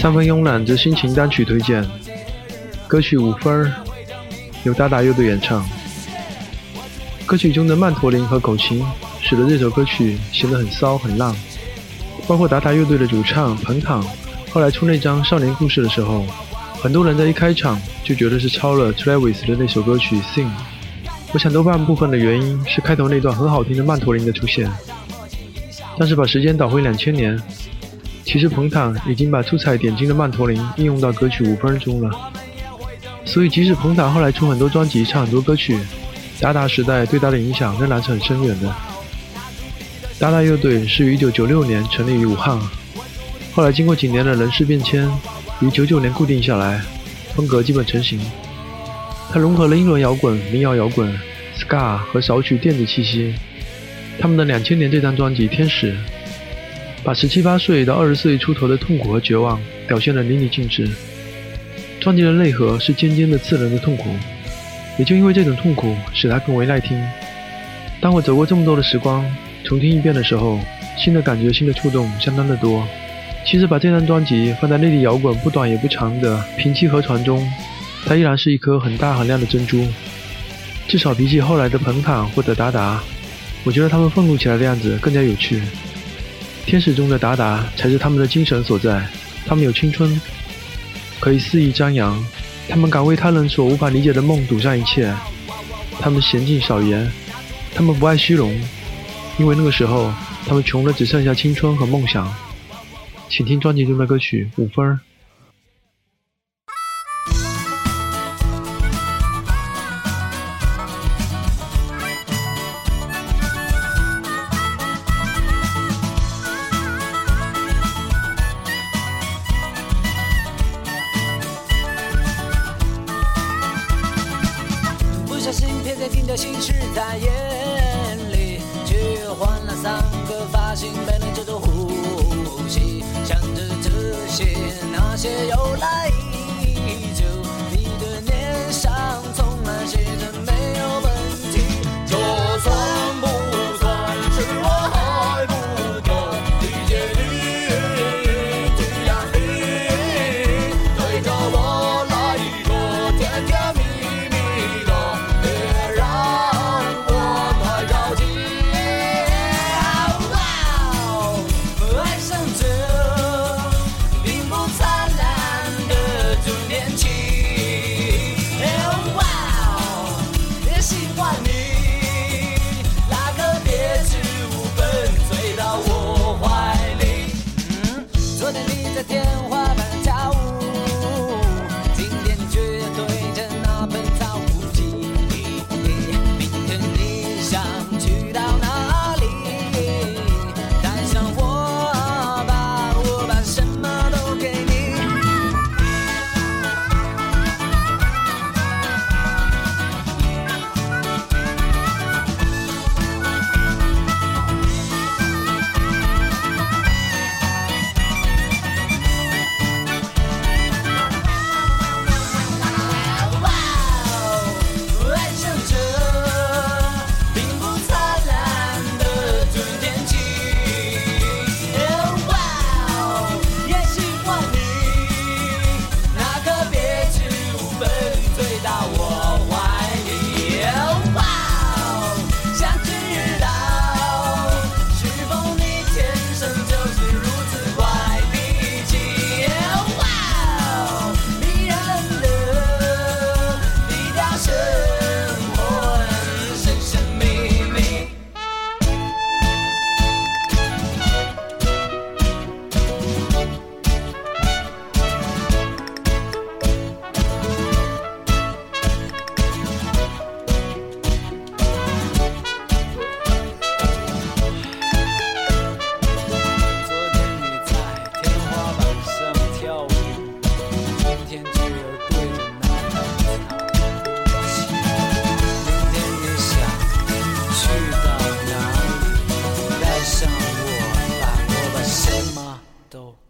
三分慵懒之心情单曲推荐，歌曲五分，由达达乐队演唱。歌曲中的曼陀林和口琴，使得这首歌曲显得很骚很浪。包括达达乐队的主唱彭坦，后来出那张《少年故事》的时候，很多人在一开场就觉得是抄了 Travis 的那首歌曲《Sing》。我想多半部分的原因是开头那段很好听的曼陀林的出现。但是把时间倒回两千年。其实彭坦已经把出彩点睛的曼陀林应用到歌曲五分钟了，所以即使彭坦后来出很多专辑、唱很多歌曲，达达时代对他的影响仍然是很深远的。达达乐队是于1996年成立于武汉，后来经过几年的人事变迁，于99年固定下来，风格基本成型。它融合了英伦摇滚、民谣摇滚、ska 和少许电子气息。他们的2000年这张专辑《天使》。把十七八岁到二十岁出头的痛苦和绝望表现得淋漓尽致。专辑的内核是尖尖的、刺人的痛苦，也就因为这种痛苦，使它更为耐听。当我走过这么多的时光，重听一遍的时候，新的感觉、新的触动相当的多。其实把这张专辑放在内地摇滚不短也不长的平气河船中，它依然是一颗很大很亮的珍珠。至少比起后来的彭坦或者达达，我觉得他们愤怒起来的样子更加有趣。天使中的达达才是他们的精神所在。他们有青春，可以肆意张扬。他们敢为他人所无法理解的梦赌上一切。他们娴静少言。他们不爱虚荣，因为那个时候他们穷的只剩下青春和梦想。请听专辑中的歌曲《五分》。事 Santo.